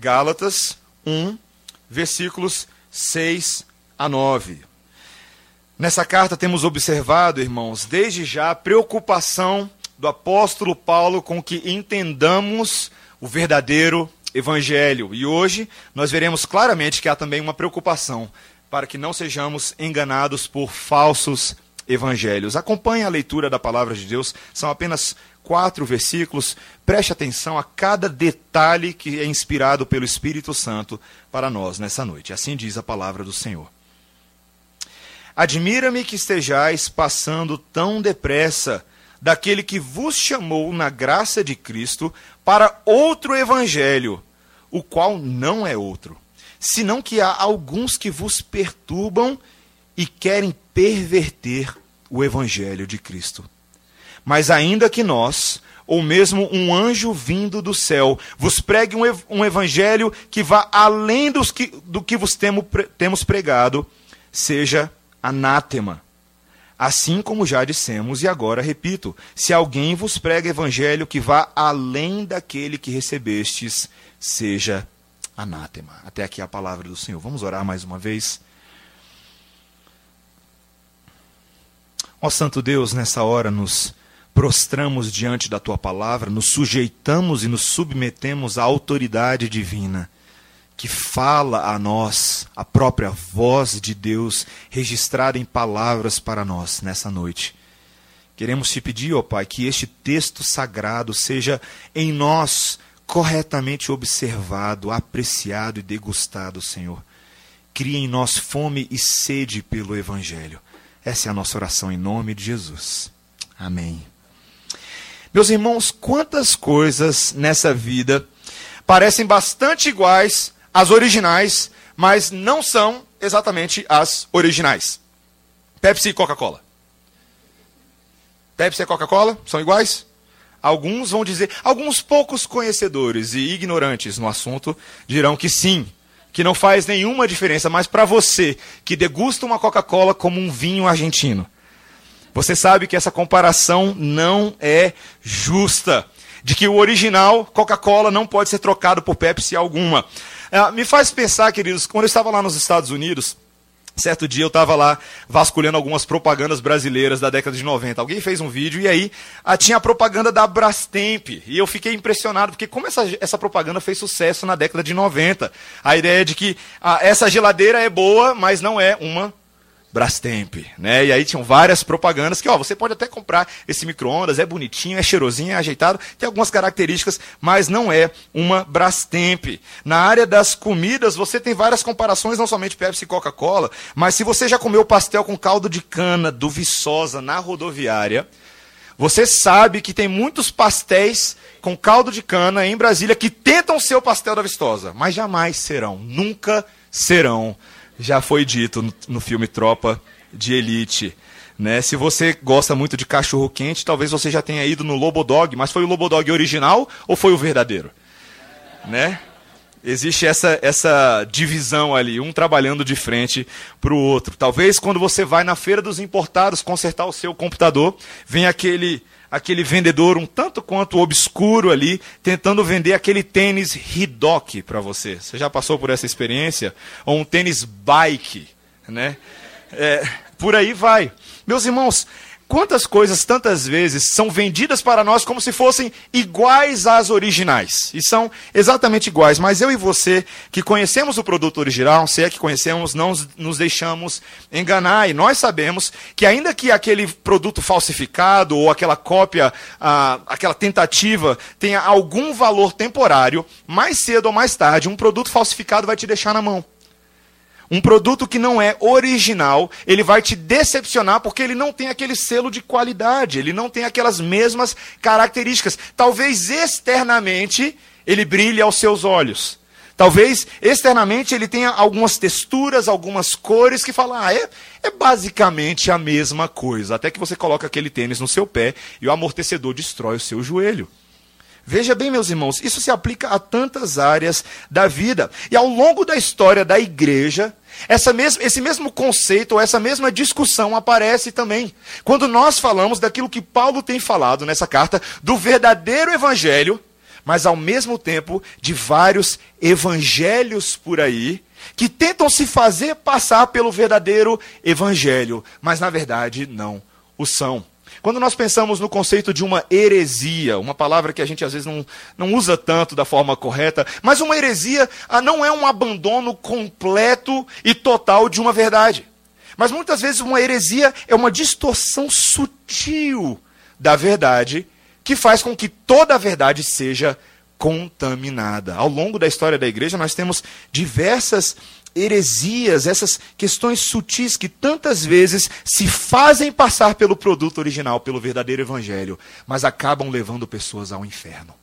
Gálatas 1, versículos 6 a 9. Nessa carta temos observado, irmãos, desde já a preocupação do apóstolo Paulo com que entendamos o verdadeiro evangelho. E hoje nós veremos claramente que há também uma preocupação para que não sejamos enganados por falsos evangelhos. Acompanhe a leitura da palavra de Deus, são apenas quatro versículos. Preste atenção a cada detalhe que é inspirado pelo Espírito Santo para nós nessa noite. Assim diz a palavra do Senhor. Admira-me que estejais passando tão depressa daquele que vos chamou na graça de Cristo para outro evangelho, o qual não é outro, senão que há alguns que vos perturbam e querem perverter o evangelho de Cristo. Mas ainda que nós, ou mesmo um anjo vindo do céu, vos pregue um, um evangelho que vá além dos que, do que vos temo, temos pregado, seja anátema. Assim como já dissemos, e agora repito: se alguém vos prega evangelho que vá além daquele que recebestes, seja anátema. Até aqui a palavra do Senhor. Vamos orar mais uma vez. Ó Santo Deus, nessa hora nos prostramos diante da tua palavra, nos sujeitamos e nos submetemos à autoridade divina que fala a nós, a própria voz de Deus registrada em palavras para nós nessa noite. Queremos te pedir, ó Pai, que este texto sagrado seja em nós corretamente observado, apreciado e degustado, Senhor. Cria em nós fome e sede pelo Evangelho. Essa é a nossa oração em nome de Jesus. Amém. Meus irmãos, quantas coisas nessa vida parecem bastante iguais as originais, mas não são exatamente as originais. Pepsi e Coca-Cola. Pepsi e Coca-Cola são iguais? Alguns vão dizer, alguns poucos conhecedores e ignorantes no assunto dirão que sim, que não faz nenhuma diferença, mas para você que degusta uma Coca-Cola como um vinho argentino, você sabe que essa comparação não é justa, de que o original Coca-Cola não pode ser trocado por Pepsi alguma. É, me faz pensar, queridos, quando eu estava lá nos Estados Unidos, Certo dia eu estava lá vasculhando algumas propagandas brasileiras da década de 90. Alguém fez um vídeo e aí ah, tinha a propaganda da Brastemp. E eu fiquei impressionado, porque como essa, essa propaganda fez sucesso na década de 90. A ideia de que ah, essa geladeira é boa, mas não é uma Brastemp, né? E aí tinham várias propagandas que, ó, você pode até comprar esse micro-ondas, é bonitinho, é cheirosinho, é ajeitado, tem algumas características, mas não é uma Brastemp. Na área das comidas, você tem várias comparações, não somente Pepsi e Coca-Cola, mas se você já comeu pastel com caldo de cana do Viçosa na rodoviária, você sabe que tem muitos pastéis com caldo de cana em Brasília que tentam ser o pastel da Viçosa, mas jamais serão, nunca serão já foi dito no, filme Tropa de Elite. Né? Se você gosta muito de cachorro quente, talvez você já tenha ido no Lobodog, mas foi o Lobodog original ou foi o verdadeiro? Né? Existe essa, essa divisão ali, um trabalhando de frente para o outro. Talvez quando você vai na feira dos importados consertar o seu computador, vem aquele aquele vendedor um tanto quanto obscuro ali, tentando vender aquele tênis Ridoc para você. Você já passou por essa experiência? Ou um tênis bike, né? É, por aí vai. Meus irmãos, Quantas coisas, tantas vezes, são vendidas para nós como se fossem iguais às originais? E são exatamente iguais, mas eu e você, que conhecemos o produto original, se é que conhecemos, não nos deixamos enganar. E nós sabemos que, ainda que aquele produto falsificado ou aquela cópia, ah, aquela tentativa, tenha algum valor temporário, mais cedo ou mais tarde, um produto falsificado vai te deixar na mão. Um produto que não é original, ele vai te decepcionar porque ele não tem aquele selo de qualidade, ele não tem aquelas mesmas características. Talvez externamente ele brilhe aos seus olhos. Talvez externamente ele tenha algumas texturas, algumas cores que falam, ah, é, é basicamente a mesma coisa. Até que você coloca aquele tênis no seu pé e o amortecedor destrói o seu joelho. Veja bem, meus irmãos, isso se aplica a tantas áreas da vida. E ao longo da história da igreja, essa mesma, esse mesmo conceito, ou essa mesma discussão aparece também. Quando nós falamos daquilo que Paulo tem falado nessa carta, do verdadeiro evangelho, mas ao mesmo tempo de vários evangelhos por aí que tentam se fazer passar pelo verdadeiro evangelho, mas na verdade não o são. Quando nós pensamos no conceito de uma heresia, uma palavra que a gente às vezes não, não usa tanto da forma correta, mas uma heresia ah, não é um abandono completo e total de uma verdade. Mas muitas vezes uma heresia é uma distorção sutil da verdade que faz com que toda a verdade seja contaminada. Ao longo da história da igreja, nós temos diversas heresias, essas questões sutis que tantas vezes se fazem passar pelo produto original, pelo verdadeiro evangelho, mas acabam levando pessoas ao inferno.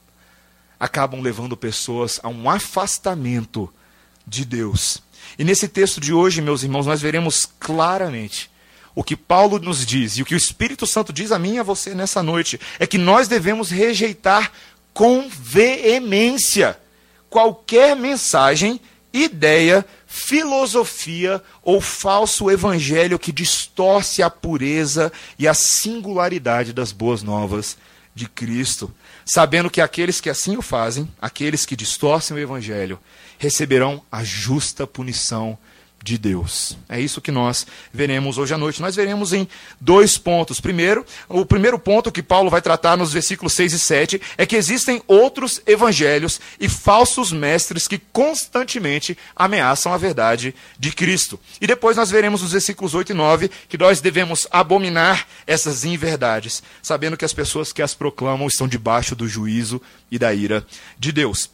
Acabam levando pessoas a um afastamento de Deus. E nesse texto de hoje, meus irmãos, nós veremos claramente o que Paulo nos diz e o que o Espírito Santo diz a mim e a você nessa noite é que nós devemos rejeitar com veemência qualquer mensagem, ideia, filosofia ou falso evangelho que distorce a pureza e a singularidade das boas novas de Cristo, sabendo que aqueles que assim o fazem, aqueles que distorcem o evangelho, receberão a justa punição de Deus. É isso que nós veremos hoje à noite. Nós veremos em dois pontos. Primeiro, o primeiro ponto que Paulo vai tratar nos versículos 6 e 7 é que existem outros evangelhos e falsos mestres que constantemente ameaçam a verdade de Cristo. E depois nós veremos nos versículos 8 e 9 que nós devemos abominar essas inverdades, sabendo que as pessoas que as proclamam estão debaixo do juízo e da ira de Deus.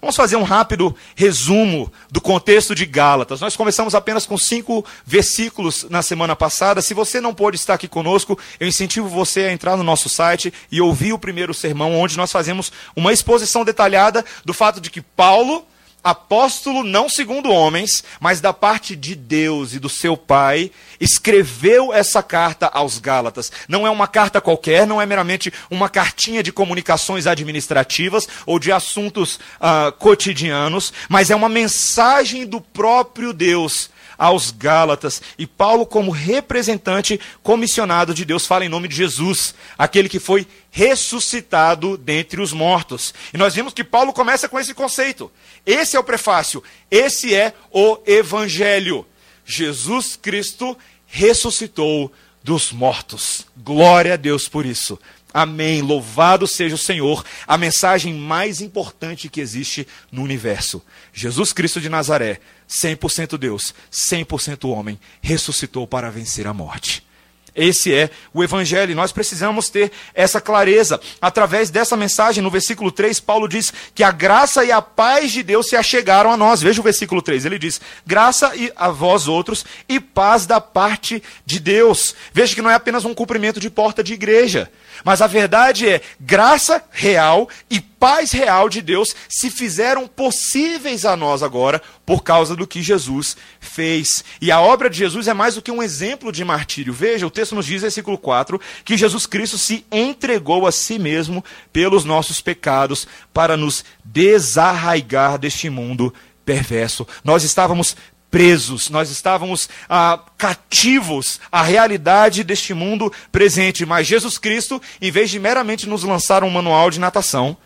Vamos fazer um rápido resumo do contexto de Gálatas. Nós começamos apenas com cinco versículos na semana passada. Se você não pôde estar aqui conosco, eu incentivo você a entrar no nosso site e ouvir o primeiro sermão, onde nós fazemos uma exposição detalhada do fato de que Paulo apóstolo não segundo homens, mas da parte de Deus e do seu Pai, escreveu essa carta aos Gálatas. Não é uma carta qualquer, não é meramente uma cartinha de comunicações administrativas ou de assuntos uh, cotidianos, mas é uma mensagem do próprio Deus aos Gálatas. E Paulo, como representante comissionado de Deus, fala em nome de Jesus, aquele que foi ressuscitado dentre os mortos. E nós vimos que Paulo começa com esse conceito. Esse é o prefácio, esse é o Evangelho. Jesus Cristo ressuscitou dos mortos. Glória a Deus por isso. Amém. Louvado seja o Senhor. A mensagem mais importante que existe no universo. Jesus Cristo de Nazaré 100% Deus, 100% homem, ressuscitou para vencer a morte. Esse é o Evangelho. E nós precisamos ter essa clareza. Através dessa mensagem, no versículo 3, Paulo diz que a graça e a paz de Deus se achegaram a nós. Veja o versículo 3. Ele diz: graça a vós outros e paz da parte de Deus. Veja que não é apenas um cumprimento de porta de igreja. Mas a verdade é, graça real e paz real de Deus se fizeram possíveis a nós agora por causa do que Jesus fez. E a obra de Jesus é mais do que um exemplo de martírio. Veja, o texto nos diz, versículo 4, que Jesus Cristo se entregou a si mesmo pelos nossos pecados para nos desarraigar deste mundo perverso. Nós estávamos presos, nós estávamos ah, cativos à realidade deste mundo presente. Mas Jesus Cristo, em vez de meramente nos lançar um manual de natação,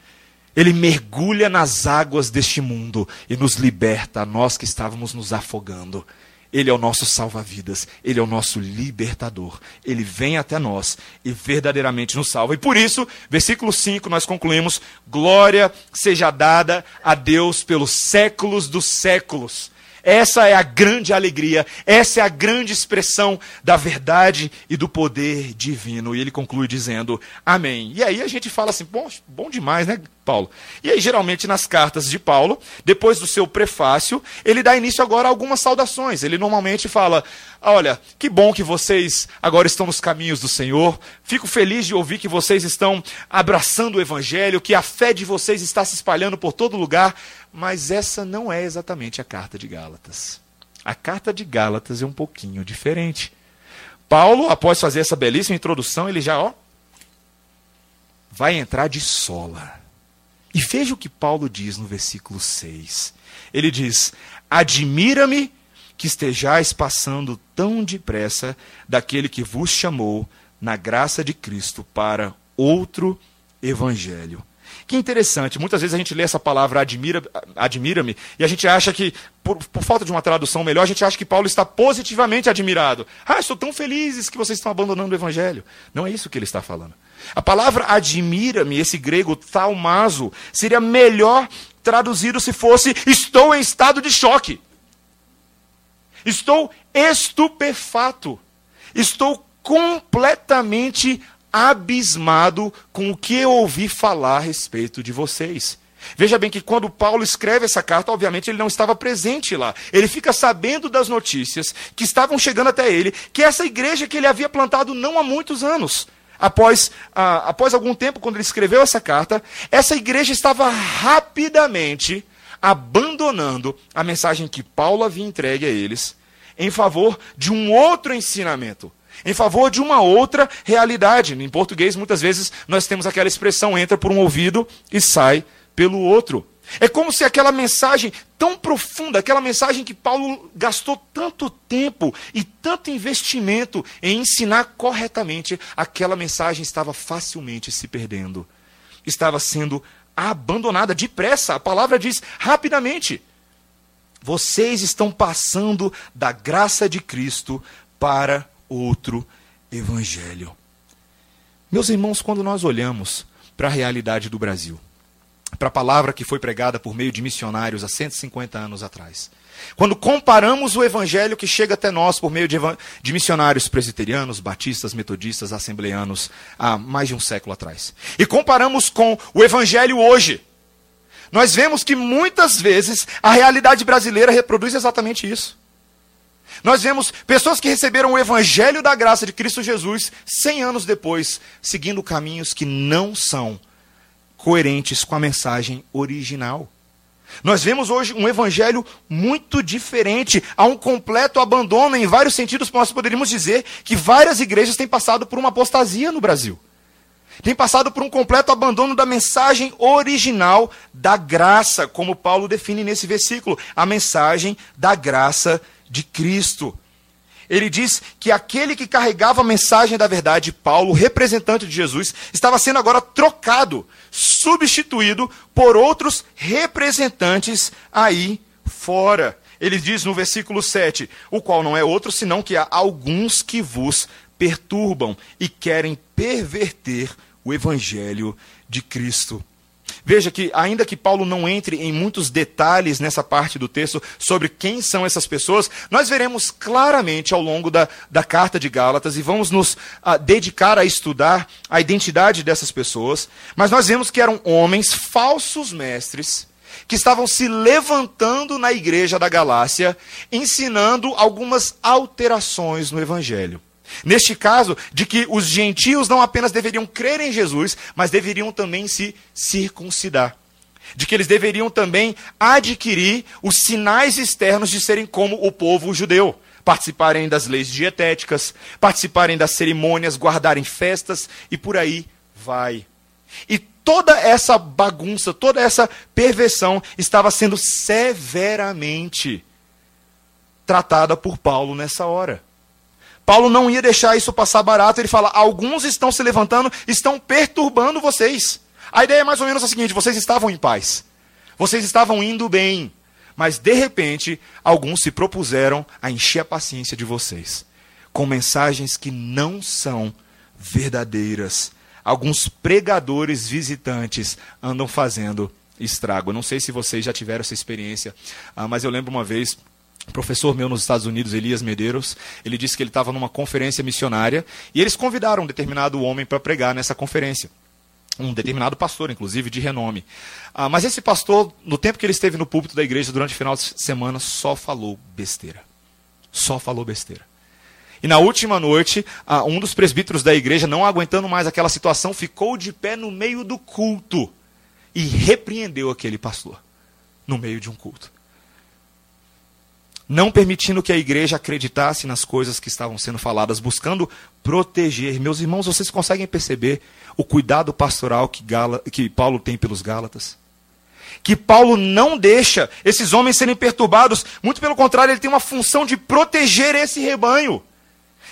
ele mergulha nas águas deste mundo e nos liberta, nós que estávamos nos afogando. Ele é o nosso salva-vidas, ele é o nosso libertador. Ele vem até nós e verdadeiramente nos salva. E por isso, versículo 5, nós concluímos: glória seja dada a Deus pelos séculos dos séculos. Essa é a grande alegria, essa é a grande expressão da verdade e do poder divino. E ele conclui dizendo: Amém. E aí a gente fala assim: bom, bom demais, né? Paulo. E aí, geralmente, nas cartas de Paulo, depois do seu prefácio, ele dá início agora a algumas saudações. Ele normalmente fala: Olha, que bom que vocês agora estão nos caminhos do Senhor. Fico feliz de ouvir que vocês estão abraçando o Evangelho, que a fé de vocês está se espalhando por todo lugar. Mas essa não é exatamente a carta de Gálatas. A carta de Gálatas é um pouquinho diferente. Paulo, após fazer essa belíssima introdução, ele já, ó, vai entrar de sola e veja o que Paulo diz no versículo 6. Ele diz: Admira-me que estejais passando tão depressa daquele que vos chamou na graça de Cristo para outro evangelho. Que interessante, muitas vezes a gente lê essa palavra admira-me admira e a gente acha que, por, por, falta de uma tradução melhor, a gente acha que Paulo está positivamente admirado. Ah, estou tão felizes que vocês estão abandonando o evangelho. Não é isso que ele está falando. A palavra admira-me, esse grego talmazo, seria melhor traduzido se fosse estou em estado de choque. Estou estupefato. Estou completamente abismado com o que eu ouvi falar a respeito de vocês. Veja bem que quando Paulo escreve essa carta, obviamente ele não estava presente lá. Ele fica sabendo das notícias que estavam chegando até ele, que essa igreja que ele havia plantado não há muitos anos, após, ah, após algum tempo, quando ele escreveu essa carta, essa igreja estava rapidamente abandonando a mensagem que Paulo havia entregue a eles em favor de um outro ensinamento em favor de uma outra realidade. Em português, muitas vezes, nós temos aquela expressão: entra por um ouvido e sai pelo outro. É como se aquela mensagem tão profunda, aquela mensagem que Paulo gastou tanto tempo e tanto investimento em ensinar corretamente, aquela mensagem estava facilmente se perdendo. Estava sendo abandonada depressa. A palavra diz rapidamente. Vocês estão passando da graça de Cristo para outro evangelho. Meus irmãos, quando nós olhamos para a realidade do Brasil, para a palavra que foi pregada por meio de missionários há 150 anos atrás, quando comparamos o evangelho que chega até nós por meio de, de, missionários presbiterianos, batistas, metodistas, assembleanos há mais de um século atrás, e comparamos com o evangelho hoje, nós vemos que muitas vezes a realidade brasileira reproduz exatamente isso. Nós vemos pessoas que receberam o evangelho da graça de Cristo Jesus 100 anos depois, seguindo caminhos que não são coerentes com a mensagem original. Nós vemos hoje um evangelho muito diferente, há um completo abandono em vários sentidos, nós poderíamos dizer que várias igrejas têm passado por uma apostasia no Brasil. Têm passado por um completo abandono da mensagem original da graça, como Paulo define nesse versículo, a mensagem da graça de Cristo. Ele diz que aquele que carregava a mensagem da verdade, Paulo, representante de Jesus, estava sendo agora trocado, substituído por outros representantes aí fora. Ele diz no versículo 7: o qual não é outro senão que há alguns que vos perturbam e querem perverter o evangelho de Cristo. Veja que, ainda que Paulo não entre em muitos detalhes nessa parte do texto sobre quem são essas pessoas, nós veremos claramente ao longo da, da carta de Gálatas e vamos nos uh, dedicar a estudar a identidade dessas pessoas. Mas nós vemos que eram homens falsos mestres que estavam se levantando na igreja da Galácia, ensinando algumas alterações no evangelho. Neste caso, de que os gentios não apenas deveriam crer em Jesus, mas deveriam também se circuncidar. De que eles deveriam também adquirir os sinais externos de serem como o povo judeu. Participarem das leis dietéticas, participarem das cerimônias, guardarem festas e por aí vai. E toda essa bagunça, toda essa perversão estava sendo severamente tratada por Paulo nessa hora. Paulo não ia deixar isso passar barato. Ele fala: alguns estão se levantando, estão perturbando vocês. A ideia é mais ou menos a seguinte: vocês estavam em paz, vocês estavam indo bem, mas de repente alguns se propuseram a encher a paciência de vocês com mensagens que não são verdadeiras. Alguns pregadores visitantes andam fazendo estrago. não sei se vocês já tiveram essa experiência, ah, mas eu lembro uma vez professor meu nos Estados Unidos, Elias Medeiros, ele disse que ele estava numa conferência missionária e eles convidaram um determinado homem para pregar nessa conferência. Um determinado pastor, inclusive, de renome. Ah, mas esse pastor, no tempo que ele esteve no púlpito da igreja durante o final de semana, só falou besteira. Só falou besteira. E na última noite, ah, um dos presbíteros da igreja, não aguentando mais aquela situação, ficou de pé no meio do culto e repreendeu aquele pastor no meio de um culto não permitindo que a igreja acreditasse nas coisas que estavam sendo faladas, buscando proteger. Meus irmãos, vocês conseguem perceber o cuidado pastoral que, Gala, que Paulo tem pelos Gálatas? Que Paulo não deixa esses homens serem perturbados, muito pelo contrário, ele tem uma função de proteger esse rebanho.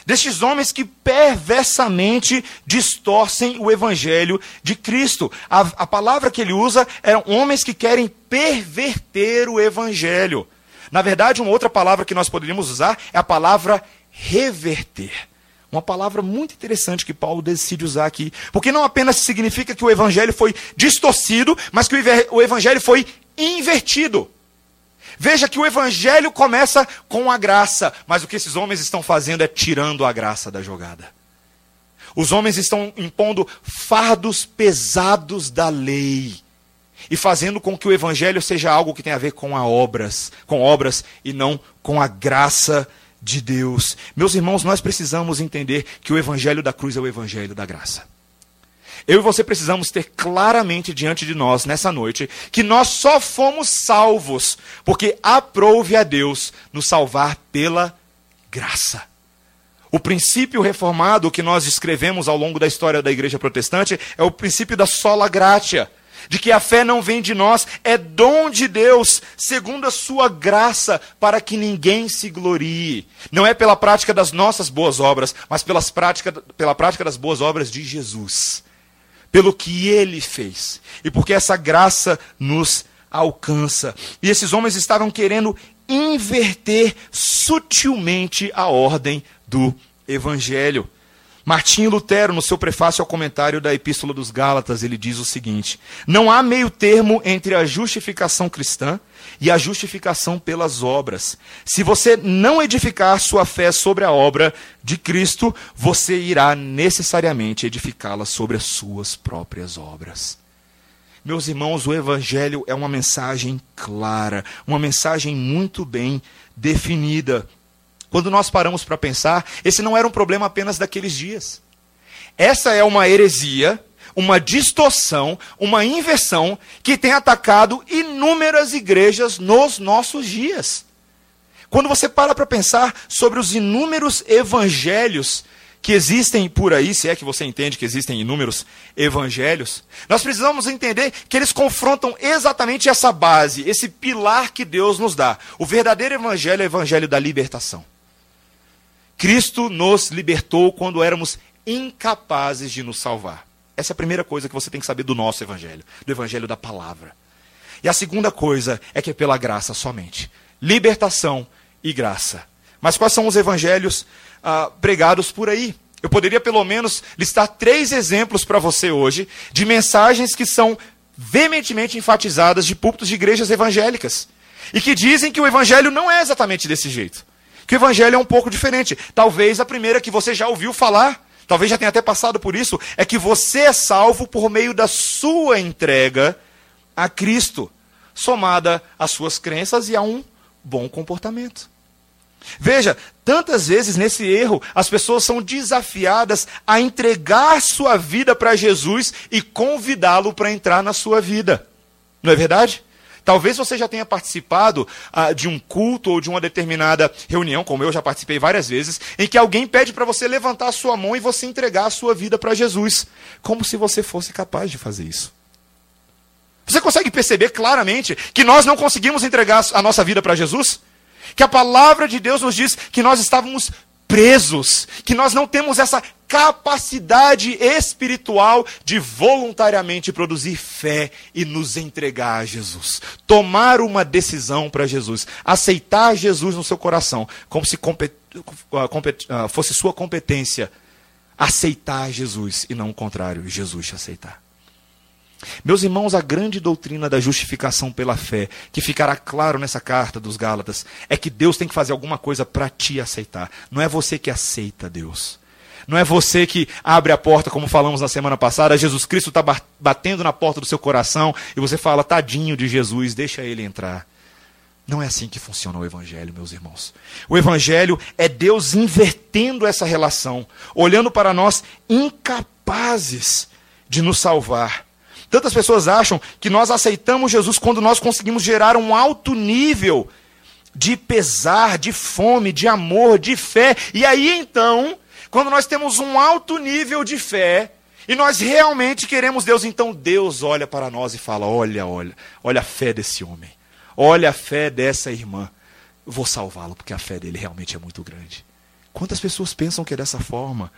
destes homens que perversamente distorcem o evangelho de Cristo. A, a palavra que ele usa é homens que querem perverter o evangelho. Na verdade, uma outra palavra que nós poderíamos usar é a palavra reverter. Uma palavra muito interessante que Paulo decide usar aqui. Porque não apenas significa que o evangelho foi distorcido, mas que o evangelho foi invertido. Veja que o evangelho começa com a graça, mas o que esses homens estão fazendo é tirando a graça da jogada. Os homens estão impondo fardos pesados da lei e fazendo com que o evangelho seja algo que tem a ver com a obras, com obras e não com a graça de Deus. Meus irmãos, nós precisamos entender que o evangelho da cruz é o evangelho da graça. Eu e você precisamos ter claramente diante de nós, nessa noite, que nós só fomos salvos porque aprouve a Deus nos salvar pela graça. O princípio reformado que nós escrevemos ao longo da história da igreja protestante é o princípio da sola gratia, de que a fé não vem de nós, é dom de Deus, segundo a sua graça, para que ninguém se glorie. Não é pela prática das nossas boas obras, mas pelas prática, pela prática das boas obras de Jesus pelo que ele fez e porque essa graça nos alcança. E esses homens estavam querendo inverter sutilmente a ordem do evangelho. Martinho Lutero, no seu prefácio ao comentário da Epístola dos Gálatas, ele diz o seguinte: Não há meio termo entre a justificação cristã e a justificação pelas obras. Se você não edificar sua fé sobre a obra de Cristo, você irá necessariamente edificá-la sobre as suas próprias obras. Meus irmãos, o Evangelho é uma mensagem clara, uma mensagem muito bem definida. Quando nós paramos para pensar, esse não era um problema apenas daqueles dias. Essa é uma heresia uma distorção, uma inversão que tem atacado inúmeras igrejas nos nossos dias. Quando você para para pensar sobre os inúmeros evangelhos que existem por aí, se é que você entende que existem inúmeros evangelhos, nós precisamos entender que eles confrontam exatamente essa base, esse pilar que Deus nos dá. O verdadeiro evangelho é o evangelho da libertação. Cristo nos libertou quando éramos incapazes de nos salvar. Essa é a primeira coisa que você tem que saber do nosso evangelho, do evangelho da palavra. E a segunda coisa é que é pela graça somente. Libertação e graça. Mas quais são os evangelhos ah, pregados por aí? Eu poderia pelo menos listar três exemplos para você hoje de mensagens que são veementemente enfatizadas de púlpitos de igrejas evangélicas. E que dizem que o evangelho não é exatamente desse jeito. Que o evangelho é um pouco diferente. Talvez a primeira que você já ouviu falar talvez já tenha até passado por isso, é que você é salvo por meio da sua entrega a Cristo, somada às suas crenças e a um bom comportamento. Veja, tantas vezes nesse erro as pessoas são desafiadas a entregar sua vida para Jesus e convidá-lo para entrar na sua vida. Não é verdade? Talvez você já tenha participado ah, de um culto ou de uma determinada reunião, como eu já participei várias vezes, em que alguém pede para você levantar a sua mão e você entregar a sua vida para Jesus, como se você fosse capaz de fazer isso. Você consegue perceber claramente que nós não conseguimos entregar a nossa vida para Jesus? Que a palavra de Deus nos diz que nós estávamos presos, que nós não temos essa capacidade espiritual de voluntariamente produzir fé e nos entregar a Jesus. Tomar uma decisão para Jesus, aceitar Jesus no seu coração, como se ah, ah, fosse sua competência aceitar Jesus e não o contrário, Jesus te aceitar. Meus irmãos, a grande doutrina da justificação pela fé, que ficará claro nessa carta dos Gálatas, é que Deus tem que fazer alguma coisa para te aceitar. Não é você que aceita Deus. Não é você que abre a porta, como falamos na semana passada. Jesus Cristo está batendo na porta do seu coração e você fala, tadinho de Jesus, deixa ele entrar. Não é assim que funciona o Evangelho, meus irmãos. O Evangelho é Deus invertendo essa relação, olhando para nós incapazes de nos salvar Tantas pessoas acham que nós aceitamos Jesus quando nós conseguimos gerar um alto nível de pesar, de fome, de amor, de fé. E aí então, quando nós temos um alto nível de fé, e nós realmente queremos Deus, então Deus olha para nós e fala: Olha, olha, olha a fé desse homem, olha a fé dessa irmã. Vou salvá-lo, porque a fé dele realmente é muito grande. Quantas pessoas pensam que é dessa forma?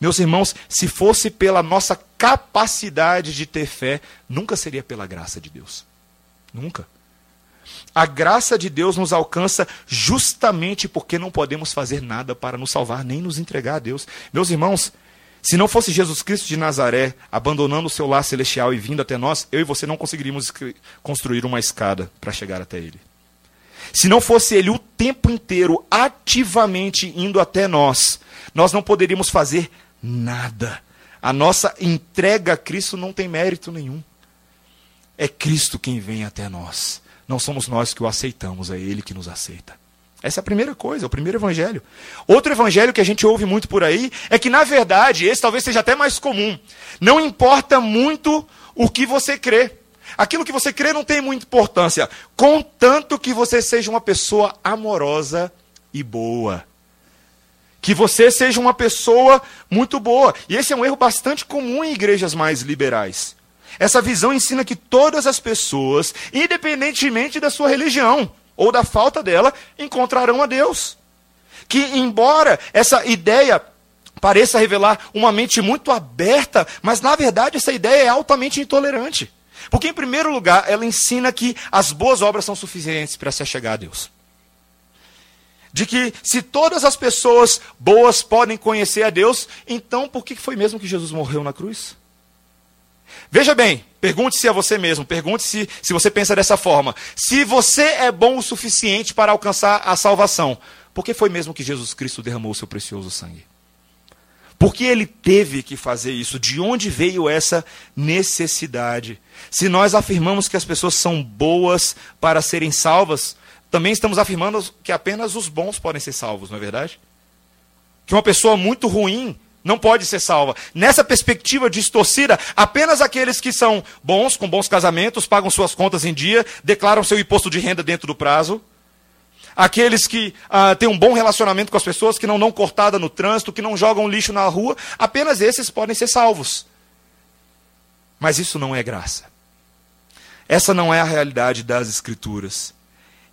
Meus irmãos, se fosse pela nossa capacidade de ter fé, nunca seria pela graça de Deus. Nunca. A graça de Deus nos alcança justamente porque não podemos fazer nada para nos salvar, nem nos entregar a Deus. Meus irmãos, se não fosse Jesus Cristo de Nazaré abandonando o seu lar celestial e vindo até nós, eu e você não conseguiríamos construir uma escada para chegar até Ele. Se não fosse Ele o tempo inteiro ativamente indo até nós, nós não poderíamos fazer nada. A nossa entrega a Cristo não tem mérito nenhum. É Cristo quem vem até nós. Não somos nós que o aceitamos, é Ele que nos aceita. Essa é a primeira coisa, é o primeiro evangelho. Outro evangelho que a gente ouve muito por aí é que, na verdade, esse talvez seja até mais comum. Não importa muito o que você crê. Aquilo que você crê não tem muita importância, contanto que você seja uma pessoa amorosa e boa. Que você seja uma pessoa muito boa. E esse é um erro bastante comum em igrejas mais liberais. Essa visão ensina que todas as pessoas, independentemente da sua religião, ou da falta dela, encontrarão a Deus. Que, embora essa ideia pareça revelar uma mente muito aberta, mas na verdade essa ideia é altamente intolerante. Porque, em primeiro lugar, ela ensina que as boas obras são suficientes para se achegar a Deus. De que se todas as pessoas boas podem conhecer a Deus, então por que foi mesmo que Jesus morreu na cruz? Veja bem, pergunte-se a você mesmo, pergunte-se se você pensa dessa forma. Se você é bom o suficiente para alcançar a salvação, por que foi mesmo que Jesus Cristo derramou seu precioso sangue? Por que ele teve que fazer isso? De onde veio essa necessidade? Se nós afirmamos que as pessoas são boas para serem salvas, também estamos afirmando que apenas os bons podem ser salvos, não é verdade? Que uma pessoa muito ruim não pode ser salva. Nessa perspectiva distorcida, apenas aqueles que são bons, com bons casamentos, pagam suas contas em dia, declaram seu imposto de renda dentro do prazo. Aqueles que ah, têm um bom relacionamento com as pessoas, que não dão cortada no trânsito, que não jogam lixo na rua, apenas esses podem ser salvos. Mas isso não é graça. Essa não é a realidade das Escrituras.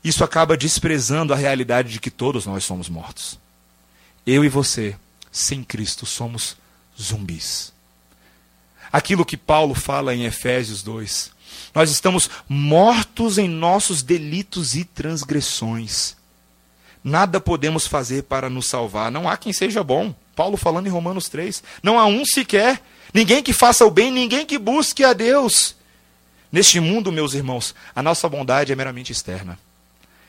Isso acaba desprezando a realidade de que todos nós somos mortos. Eu e você sem Cristo somos zumbis. Aquilo que Paulo fala em Efésios 2. Nós estamos mortos em nossos delitos e transgressões. Nada podemos fazer para nos salvar. Não há quem seja bom. Paulo falando em Romanos 3. Não há um sequer. Ninguém que faça o bem, ninguém que busque a Deus. Neste mundo, meus irmãos, a nossa bondade é meramente externa.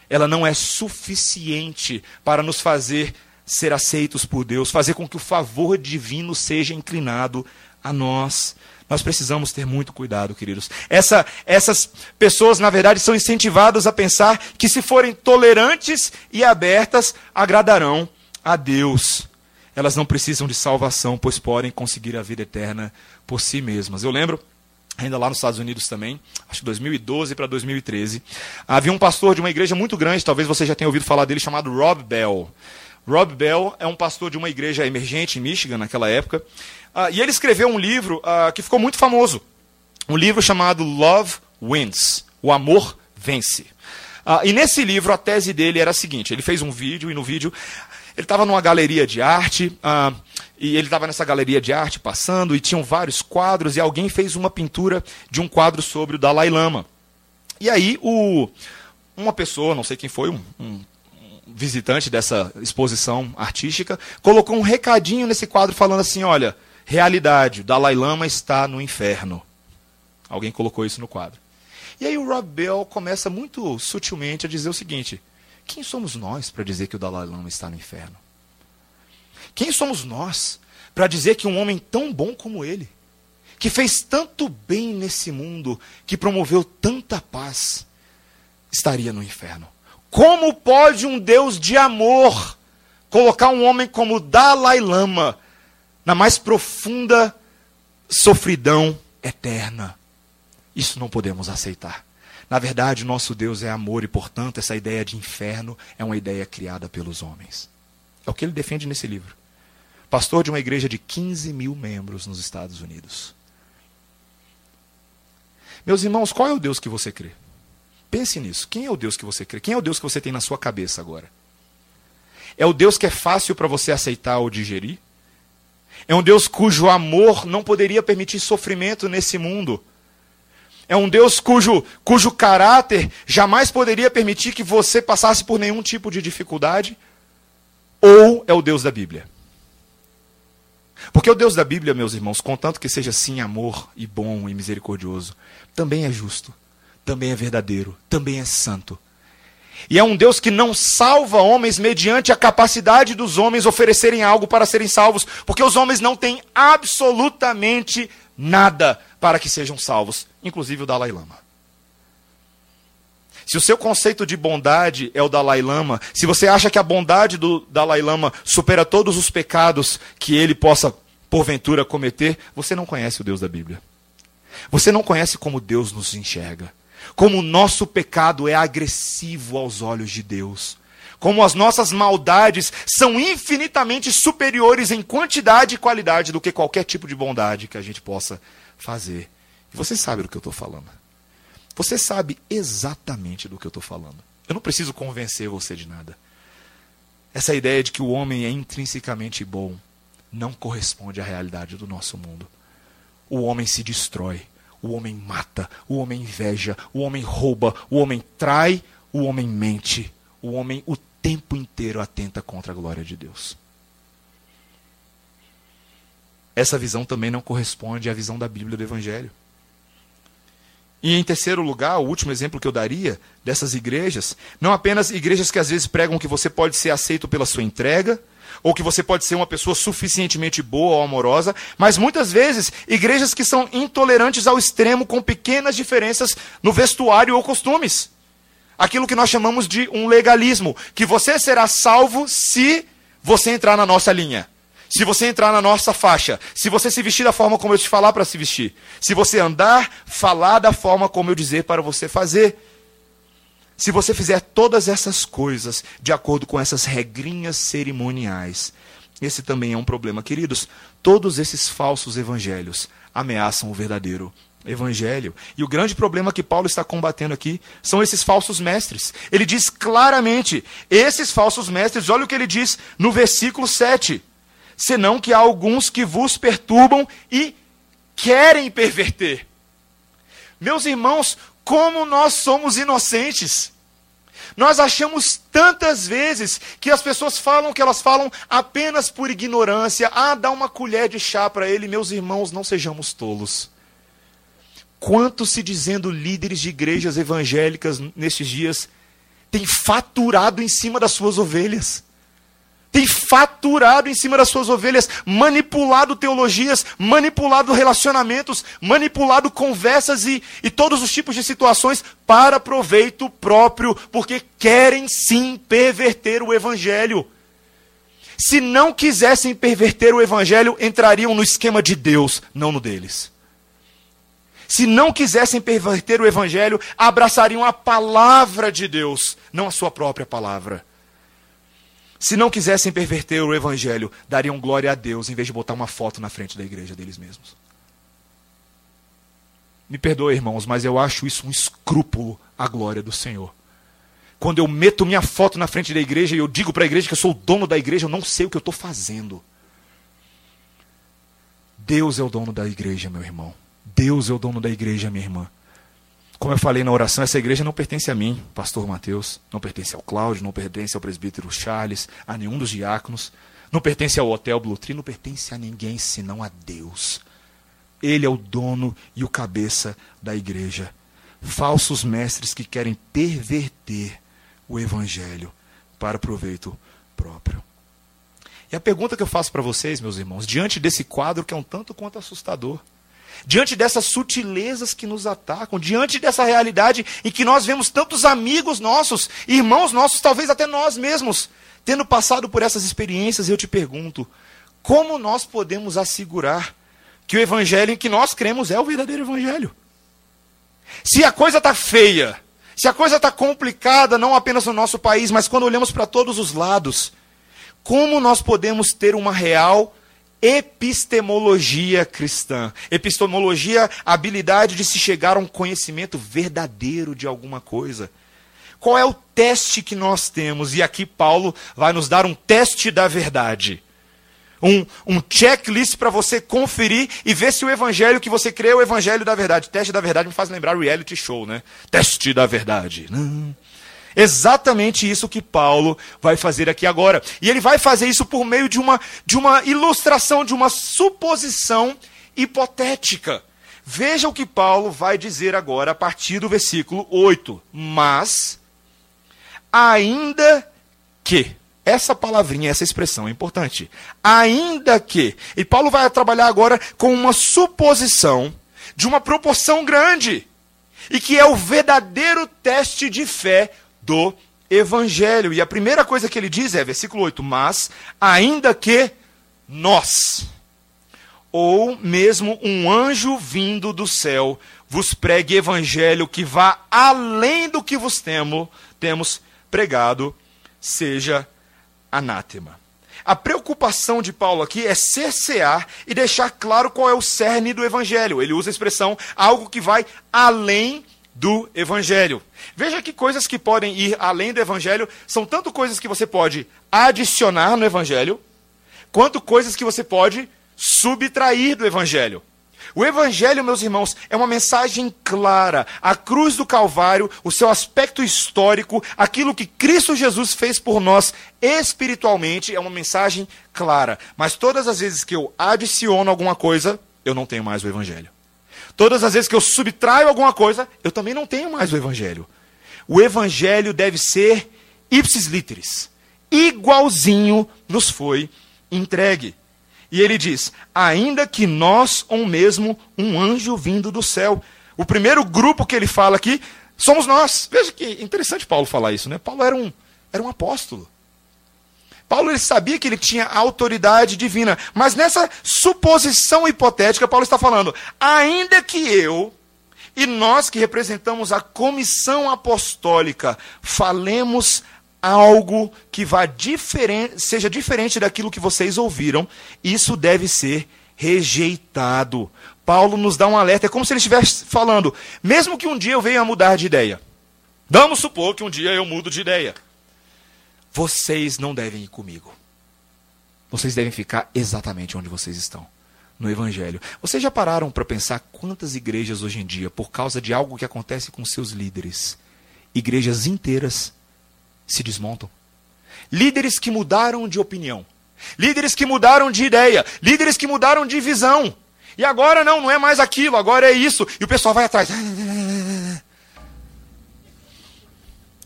Ela não é suficiente para nos fazer ser aceitos por Deus, fazer com que o favor divino seja inclinado a nós. Nós precisamos ter muito cuidado, queridos. Essa, essas pessoas, na verdade, são incentivadas a pensar que, se forem tolerantes e abertas, agradarão a Deus. Elas não precisam de salvação, pois podem conseguir a vida eterna por si mesmas. Eu lembro ainda lá nos Estados Unidos também, acho que 2012 para 2013. Havia um pastor de uma igreja muito grande, talvez você já tenha ouvido falar dele, chamado Rob Bell. Rob Bell é um pastor de uma igreja emergente em Michigan naquela época. Uh, e ele escreveu um livro uh, que ficou muito famoso. Um livro chamado Love Wins. O Amor Vence. Uh, e nesse livro a tese dele era a seguinte: ele fez um vídeo e no vídeo ele estava numa galeria de arte. e ele estava nessa galeria de arte passando e tinham vários quadros e alguém fez uma pintura de um quadro sobre o Dalai Lama. E aí o, uma pessoa, não sei quem foi, um, um visitante dessa exposição artística, colocou um recadinho nesse quadro falando assim: olha, realidade, o Dalai Lama está no inferno. Alguém colocou isso no quadro. E aí o Rob Bell começa muito sutilmente a dizer o seguinte: quem somos nós para dizer que o Dalai Lama está no inferno? Quem somos nós para dizer que um homem tão bom como ele, que fez tanto bem nesse mundo, que promoveu tanta paz, estaria no inferno? Como pode um Deus de amor colocar um homem como Dalai Lama na mais profunda sofridão eterna? Isso não podemos aceitar. Na verdade, nosso Deus é amor e, portanto, essa ideia de inferno é uma ideia criada pelos homens. É o que ele defende nesse livro. Pastor de uma igreja de 15 mil membros nos Estados Unidos. Meus irmãos, qual é o Deus que você crê? Pense nisso. Quem é o Deus que você crê? Quem é o Deus que você tem na sua cabeça agora? É o Deus que é fácil para você aceitar ou digerir? É um Deus cujo amor não poderia permitir sofrimento nesse mundo? É um Deus cujo, cujo caráter jamais poderia permitir que você passasse por nenhum tipo de dificuldade? Ou é o Deus da Bíblia? Porque o Deus da Bíblia, meus irmãos, contanto que seja sim amor e bom e misericordioso, também é justo, também é verdadeiro, também é santo. E é um Deus que não salva homens mediante a capacidade dos homens oferecerem algo para serem salvos, porque os homens não têm absolutamente nada para que sejam salvos, inclusive o Dalai Lama. Se o seu conceito de bondade é o Dalai Lama, se você acha que a bondade do Dalai Lama supera todos os pecados que ele possa, porventura, cometer, você não conhece o Deus da Bíblia. Você não conhece como Deus nos enxerga. Como o nosso pecado é agressivo aos olhos de Deus. Como as nossas maldades são infinitamente superiores em quantidade e qualidade do que qualquer tipo de bondade que a gente possa fazer. E você sabe do que eu estou falando. Você sabe exatamente do que eu estou falando. Eu não preciso convencer você de nada. Essa ideia de que o homem é intrinsecamente bom não corresponde à realidade do nosso mundo. O homem se destrói, o homem mata, o homem inveja, o homem rouba, o homem trai, o homem mente, o homem tempo inteiro atenta contra a glória de Deus. Essa visão também não corresponde à visão da Bíblia do Evangelho. E em terceiro lugar, o último exemplo que eu daria dessas igrejas, não apenas igrejas que às vezes pregam que você pode ser aceito pela sua entrega, ou que você pode ser uma pessoa suficientemente boa ou amorosa, mas muitas vezes igrejas que são intolerantes ao extremo com pequenas diferenças no vestuário ou costumes. Aquilo que nós chamamos de um legalismo, que você será salvo se você entrar na nossa linha. Se você entrar na nossa faixa, se você se vestir da forma como eu te falar para se vestir, se você andar, falar da forma como eu dizer para você fazer, se você fizer todas essas coisas de acordo com essas regrinhas cerimoniais, esse também é um problema, queridos. Todos esses falsos evangelhos ameaçam o verdadeiro evangelho. E o grande problema que Paulo está combatendo aqui são esses falsos mestres. Ele diz claramente: esses falsos mestres, olha o que ele diz no versículo 7 senão que há alguns que vos perturbam e querem perverter. Meus irmãos, como nós somos inocentes. Nós achamos tantas vezes que as pessoas falam que elas falam apenas por ignorância. Ah, dá uma colher de chá para ele. Meus irmãos, não sejamos tolos. Quantos se dizendo líderes de igrejas evangélicas nestes dias têm faturado em cima das suas ovelhas? tem faturado em cima das suas ovelhas, manipulado teologias, manipulado relacionamentos, manipulado conversas e, e todos os tipos de situações para proveito próprio, porque querem sim perverter o evangelho. Se não quisessem perverter o evangelho, entrariam no esquema de Deus, não no deles. Se não quisessem perverter o evangelho, abraçariam a palavra de Deus, não a sua própria palavra. Se não quisessem perverter o evangelho, dariam glória a Deus em vez de botar uma foto na frente da igreja deles mesmos. Me perdoe, irmãos, mas eu acho isso um escrúpulo à glória do Senhor. Quando eu meto minha foto na frente da igreja e eu digo para a igreja que eu sou o dono da igreja, eu não sei o que eu estou fazendo. Deus é o dono da igreja, meu irmão. Deus é o dono da igreja, minha irmã. Como eu falei na oração, essa igreja não pertence a mim, pastor Mateus, não pertence ao Cláudio, não pertence ao presbítero Charles, a nenhum dos diáconos, não pertence ao Hotel Blue Tree, não pertence a ninguém senão a Deus. Ele é o dono e o cabeça da igreja. Falsos mestres que querem perverter o evangelho para proveito próprio. E a pergunta que eu faço para vocês, meus irmãos, diante desse quadro que é um tanto quanto assustador, diante dessas sutilezas que nos atacam, diante dessa realidade em que nós vemos tantos amigos nossos, irmãos nossos, talvez até nós mesmos, tendo passado por essas experiências, eu te pergunto: como nós podemos assegurar que o evangelho em que nós cremos é o verdadeiro evangelho? Se a coisa está feia, se a coisa está complicada, não apenas no nosso país, mas quando olhamos para todos os lados, como nós podemos ter uma real epistemologia cristã. Epistemologia, habilidade de se chegar a um conhecimento verdadeiro de alguma coisa. Qual é o teste que nós temos? E aqui Paulo vai nos dar um teste da verdade. Um, um checklist para você conferir e ver se o evangelho que você crê é o evangelho da verdade. Teste da verdade me faz lembrar reality show, né? Teste da verdade. Não. Exatamente isso que Paulo vai fazer aqui agora. E ele vai fazer isso por meio de uma, de uma ilustração, de uma suposição hipotética. Veja o que Paulo vai dizer agora a partir do versículo 8. Mas, ainda que. Essa palavrinha, essa expressão é importante. Ainda que. E Paulo vai trabalhar agora com uma suposição de uma proporção grande. E que é o verdadeiro teste de fé do evangelho. E a primeira coisa que ele diz é, versículo 8: Mas, ainda que nós, ou mesmo um anjo vindo do céu, vos pregue evangelho que vá além do que vos temo, temos pregado, seja anátema. A preocupação de Paulo aqui é cercear e deixar claro qual é o cerne do evangelho. Ele usa a expressão algo que vai além do Evangelho. Veja que coisas que podem ir além do Evangelho são tanto coisas que você pode adicionar no Evangelho, quanto coisas que você pode subtrair do Evangelho. O Evangelho, meus irmãos, é uma mensagem clara. A cruz do Calvário, o seu aspecto histórico, aquilo que Cristo Jesus fez por nós espiritualmente, é uma mensagem clara. Mas todas as vezes que eu adiciono alguma coisa, eu não tenho mais o Evangelho. Todas as vezes que eu subtraio alguma coisa, eu também não tenho mais o Evangelho. O Evangelho deve ser ipsis literis, igualzinho nos foi entregue. E ele diz: ainda que nós, ou mesmo um anjo vindo do céu. O primeiro grupo que ele fala aqui somos nós. Veja que interessante Paulo falar isso, né? Paulo era um, era um apóstolo. Paulo ele sabia que ele tinha autoridade divina, mas nessa suposição hipotética, Paulo está falando: ainda que eu e nós que representamos a comissão apostólica falemos algo que vá diferente, seja diferente daquilo que vocês ouviram, isso deve ser rejeitado. Paulo nos dá um alerta, é como se ele estivesse falando, mesmo que um dia eu venha a mudar de ideia. Vamos supor que um dia eu mudo de ideia. Vocês não devem ir comigo. Vocês devem ficar exatamente onde vocês estão no Evangelho. Vocês já pararam para pensar quantas igrejas hoje em dia, por causa de algo que acontece com seus líderes, igrejas inteiras se desmontam? Líderes que mudaram de opinião, líderes que mudaram de ideia, líderes que mudaram de visão. E agora não, não é mais aquilo, agora é isso. E o pessoal vai atrás.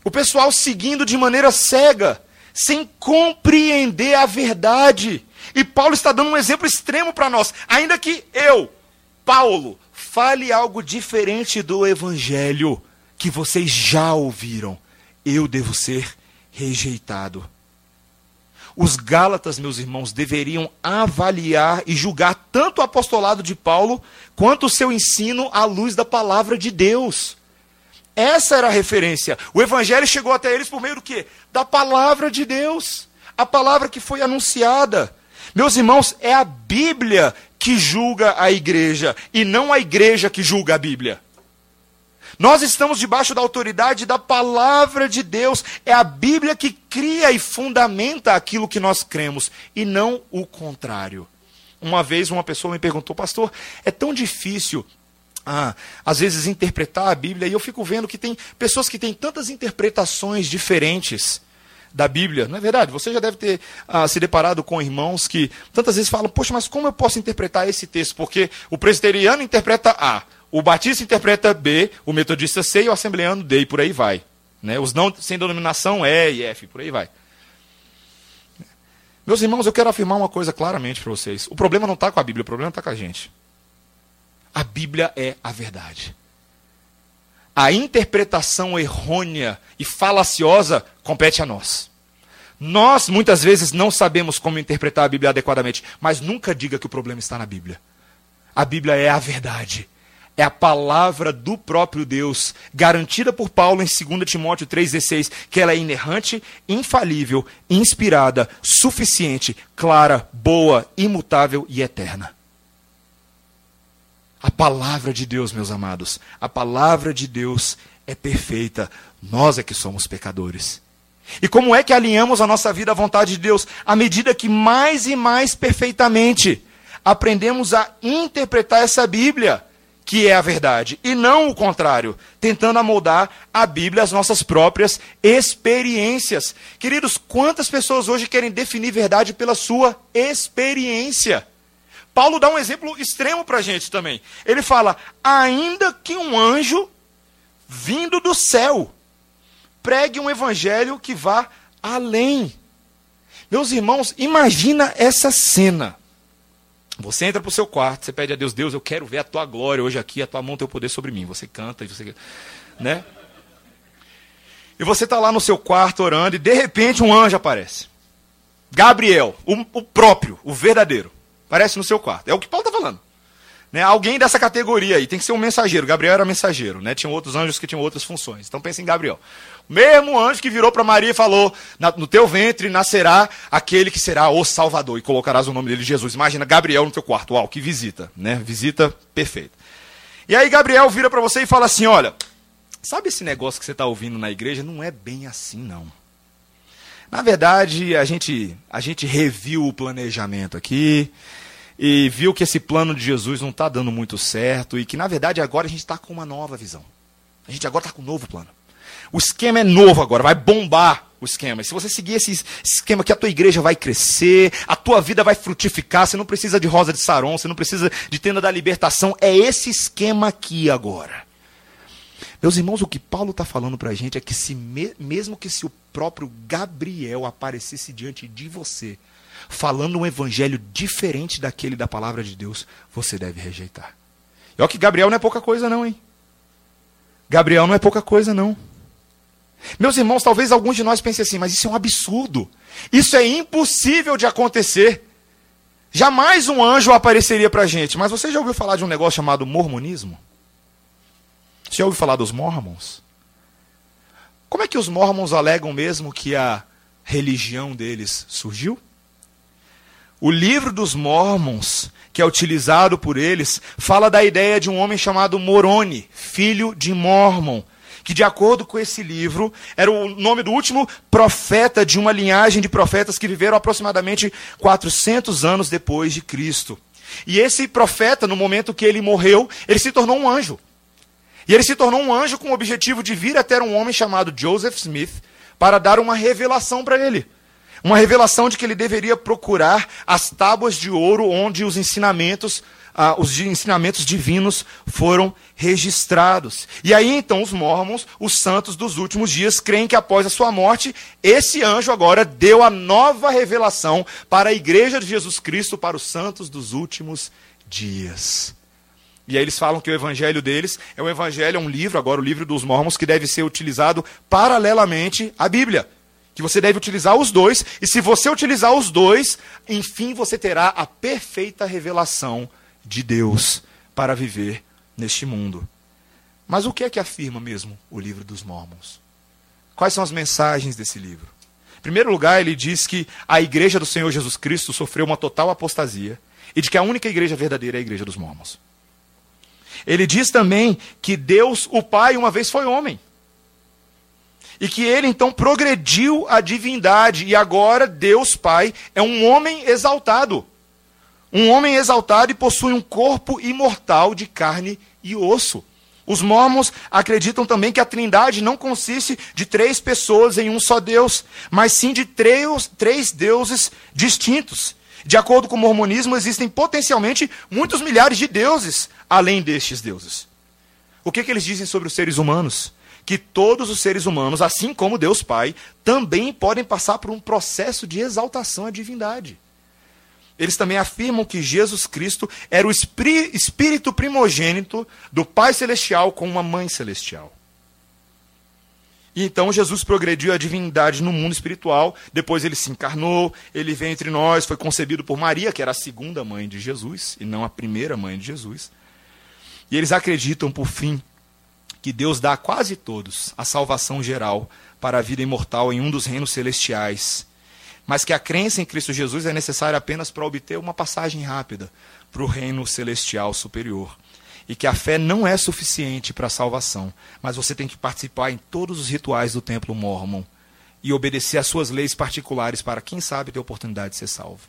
O pessoal seguindo de maneira cega, sem compreender a verdade. E Paulo está dando um exemplo extremo para nós. Ainda que eu, Paulo, fale algo diferente do evangelho que vocês já ouviram, eu devo ser rejeitado. Os Gálatas, meus irmãos, deveriam avaliar e julgar tanto o apostolado de Paulo quanto o seu ensino à luz da palavra de Deus. Essa era a referência. O evangelho chegou até eles por meio do quê? Da palavra de Deus. A palavra que foi anunciada. Meus irmãos, é a Bíblia que julga a igreja e não a igreja que julga a Bíblia. Nós estamos debaixo da autoridade da palavra de Deus. É a Bíblia que cria e fundamenta aquilo que nós cremos e não o contrário. Uma vez uma pessoa me perguntou, pastor, é tão difícil ah, às vezes interpretar a Bíblia, e eu fico vendo que tem pessoas que têm tantas interpretações diferentes da Bíblia, não é verdade? Você já deve ter ah, se deparado com irmãos que tantas vezes falam, poxa, mas como eu posso interpretar esse texto? Porque o presbiteriano interpreta A, o batista interpreta B, o metodista C e o assembleano D, e por aí vai. Né? Os não sem denominação E e F, por aí vai. Meus irmãos, eu quero afirmar uma coisa claramente para vocês. O problema não está com a Bíblia, o problema está com a gente. A Bíblia é a verdade. A interpretação errônea e falaciosa compete a nós. Nós, muitas vezes, não sabemos como interpretar a Bíblia adequadamente, mas nunca diga que o problema está na Bíblia. A Bíblia é a verdade. É a palavra do próprio Deus, garantida por Paulo em 2 Timóteo 3,16, que ela é inerrante, infalível, inspirada, suficiente, clara, boa, imutável e eterna. A palavra de Deus, meus amados, a palavra de Deus é perfeita. Nós é que somos pecadores. E como é que alinhamos a nossa vida à vontade de Deus? À medida que mais e mais perfeitamente aprendemos a interpretar essa Bíblia, que é a verdade, e não o contrário, tentando amoldar a Bíblia às nossas próprias experiências. Queridos, quantas pessoas hoje querem definir verdade pela sua experiência? Paulo dá um exemplo extremo para a gente também. Ele fala: ainda que um anjo vindo do céu pregue um evangelho que vá além. Meus irmãos, imagina essa cena. Você entra para o seu quarto, você pede a Deus, Deus, eu quero ver a tua glória hoje aqui, a tua mão, teu poder sobre mim. Você canta, você, né? E você está lá no seu quarto orando e de repente um anjo aparece. Gabriel, o, o próprio, o verdadeiro, aparece no seu quarto. É o que Paulo está falando. Né? Alguém dessa categoria aí, tem que ser um mensageiro. Gabriel era mensageiro, né? Tinham outros anjos que tinham outras funções. Então pense em Gabriel. O mesmo anjo que virou para Maria e falou: No teu ventre nascerá aquele que será o Salvador, e colocarás o nome dele Jesus. Imagina Gabriel no teu quarto. Uau, que visita, né? Visita perfeita. E aí Gabriel vira para você e fala assim: Olha, sabe esse negócio que você está ouvindo na igreja? Não é bem assim, não. Na verdade, a gente, a gente reviu o planejamento aqui e viu que esse plano de Jesus não está dando muito certo e que, na verdade, agora a gente está com uma nova visão. A gente agora está com um novo plano. O esquema é novo agora, vai bombar o esquema. E se você seguir esse esquema que a tua igreja vai crescer, a tua vida vai frutificar, você não precisa de rosa de saron, você não precisa de tenda da libertação, é esse esquema aqui agora. Meus irmãos, o que Paulo está falando para a gente é que se mesmo que se o próprio Gabriel aparecesse diante de você, falando um evangelho diferente daquele da palavra de Deus, você deve rejeitar. E olha que Gabriel não é pouca coisa, não, hein? Gabriel não é pouca coisa, não. Meus irmãos, talvez alguns de nós pensem assim, mas isso é um absurdo. Isso é impossível de acontecer. Jamais um anjo apareceria para a gente. Mas você já ouviu falar de um negócio chamado mormonismo? Você já ouviu falar dos mormons? Como é que os mormons alegam mesmo que a religião deles surgiu? O livro dos Mormons, que é utilizado por eles, fala da ideia de um homem chamado Moroni, filho de Mormon, que, de acordo com esse livro, era o nome do último profeta de uma linhagem de profetas que viveram aproximadamente 400 anos depois de Cristo. E esse profeta, no momento que ele morreu, ele se tornou um anjo. E ele se tornou um anjo com o objetivo de vir até um homem chamado Joseph Smith para dar uma revelação para ele. Uma revelação de que ele deveria procurar as tábuas de ouro onde os ensinamentos, ah, os ensinamentos divinos foram registrados. E aí então os mormons, os santos dos últimos dias, creem que após a sua morte, esse anjo agora deu a nova revelação para a igreja de Jesus Cristo, para os santos dos últimos dias. E aí eles falam que o evangelho deles é um evangelho, é um livro, agora o livro dos mormons, que deve ser utilizado paralelamente à Bíblia que você deve utilizar os dois, e se você utilizar os dois, enfim você terá a perfeita revelação de Deus para viver neste mundo. Mas o que é que afirma mesmo o livro dos Mormons? Quais são as mensagens desse livro? Em primeiro lugar, ele diz que a igreja do Senhor Jesus Cristo sofreu uma total apostasia e de que a única igreja verdadeira é a igreja dos Mormons. Ele diz também que Deus, o Pai, uma vez foi homem e que ele então progrediu a divindade, e agora Deus Pai é um homem exaltado. Um homem exaltado e possui um corpo imortal de carne e osso. Os mormons acreditam também que a trindade não consiste de três pessoas em um só Deus, mas sim de três, três deuses distintos. De acordo com o mormonismo, existem potencialmente muitos milhares de deuses além destes deuses. O que, que eles dizem sobre os seres humanos? Que todos os seres humanos, assim como Deus Pai, também podem passar por um processo de exaltação à divindade. Eles também afirmam que Jesus Cristo era o espírito primogênito do Pai Celestial com uma mãe celestial. E então Jesus progrediu a divindade no mundo espiritual, depois ele se encarnou, ele veio entre nós, foi concebido por Maria, que era a segunda mãe de Jesus, e não a primeira mãe de Jesus. E eles acreditam, por fim, que Deus dá a quase todos a salvação geral para a vida imortal em um dos reinos celestiais, mas que a crença em Cristo Jesus é necessária apenas para obter uma passagem rápida para o reino celestial superior. e que a fé não é suficiente para a salvação, mas você tem que participar em todos os rituais do templo mormon e obedecer às suas leis particulares para, quem sabe, ter oportunidade de ser salvo.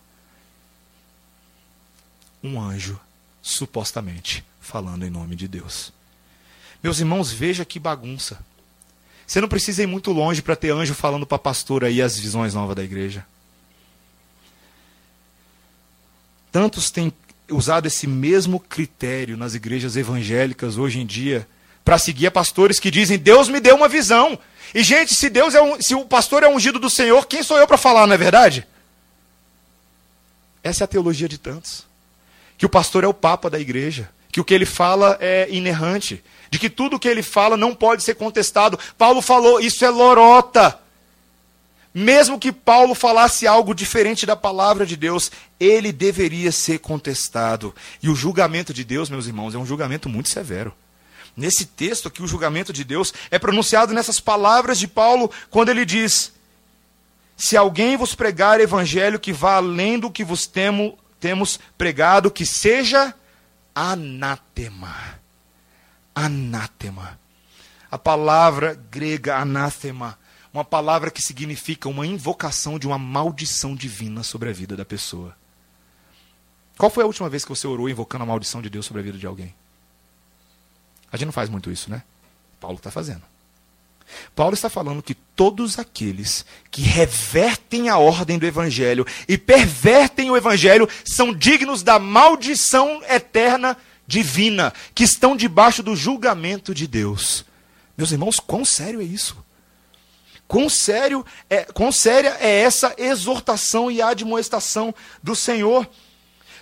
Um anjo, supostamente, falando em nome de Deus. Meus irmãos, veja que bagunça. Você não precisa ir muito longe para ter anjo falando para pastor aí as visões novas da igreja. Tantos têm usado esse mesmo critério nas igrejas evangélicas hoje em dia para seguir pastores que dizem: Deus me deu uma visão. E, gente, se Deus é um, se o pastor é ungido do Senhor, quem sou eu para falar, não é verdade? Essa é a teologia de tantos. Que o pastor é o papa da igreja, que o que ele fala é inerrante, de que tudo que ele fala não pode ser contestado. Paulo falou, isso é lorota. Mesmo que Paulo falasse algo diferente da palavra de Deus, ele deveria ser contestado. E o julgamento de Deus, meus irmãos, é um julgamento muito severo. Nesse texto aqui, o julgamento de Deus é pronunciado nessas palavras de Paulo, quando ele diz: Se alguém vos pregar evangelho que vá além do que vos temo, temos pregado, que seja anátema. Anátema. A palavra grega anátema, uma palavra que significa uma invocação de uma maldição divina sobre a vida da pessoa. Qual foi a última vez que você orou invocando a maldição de Deus sobre a vida de alguém? A gente não faz muito isso, né? Paulo está fazendo. Paulo está falando que todos aqueles que revertem a ordem do evangelho e pervertem o evangelho são dignos da maldição eterna divina, que estão debaixo do julgamento de Deus. Meus irmãos, quão sério é isso? Quão, sério é, quão séria é essa exortação e admoestação do Senhor?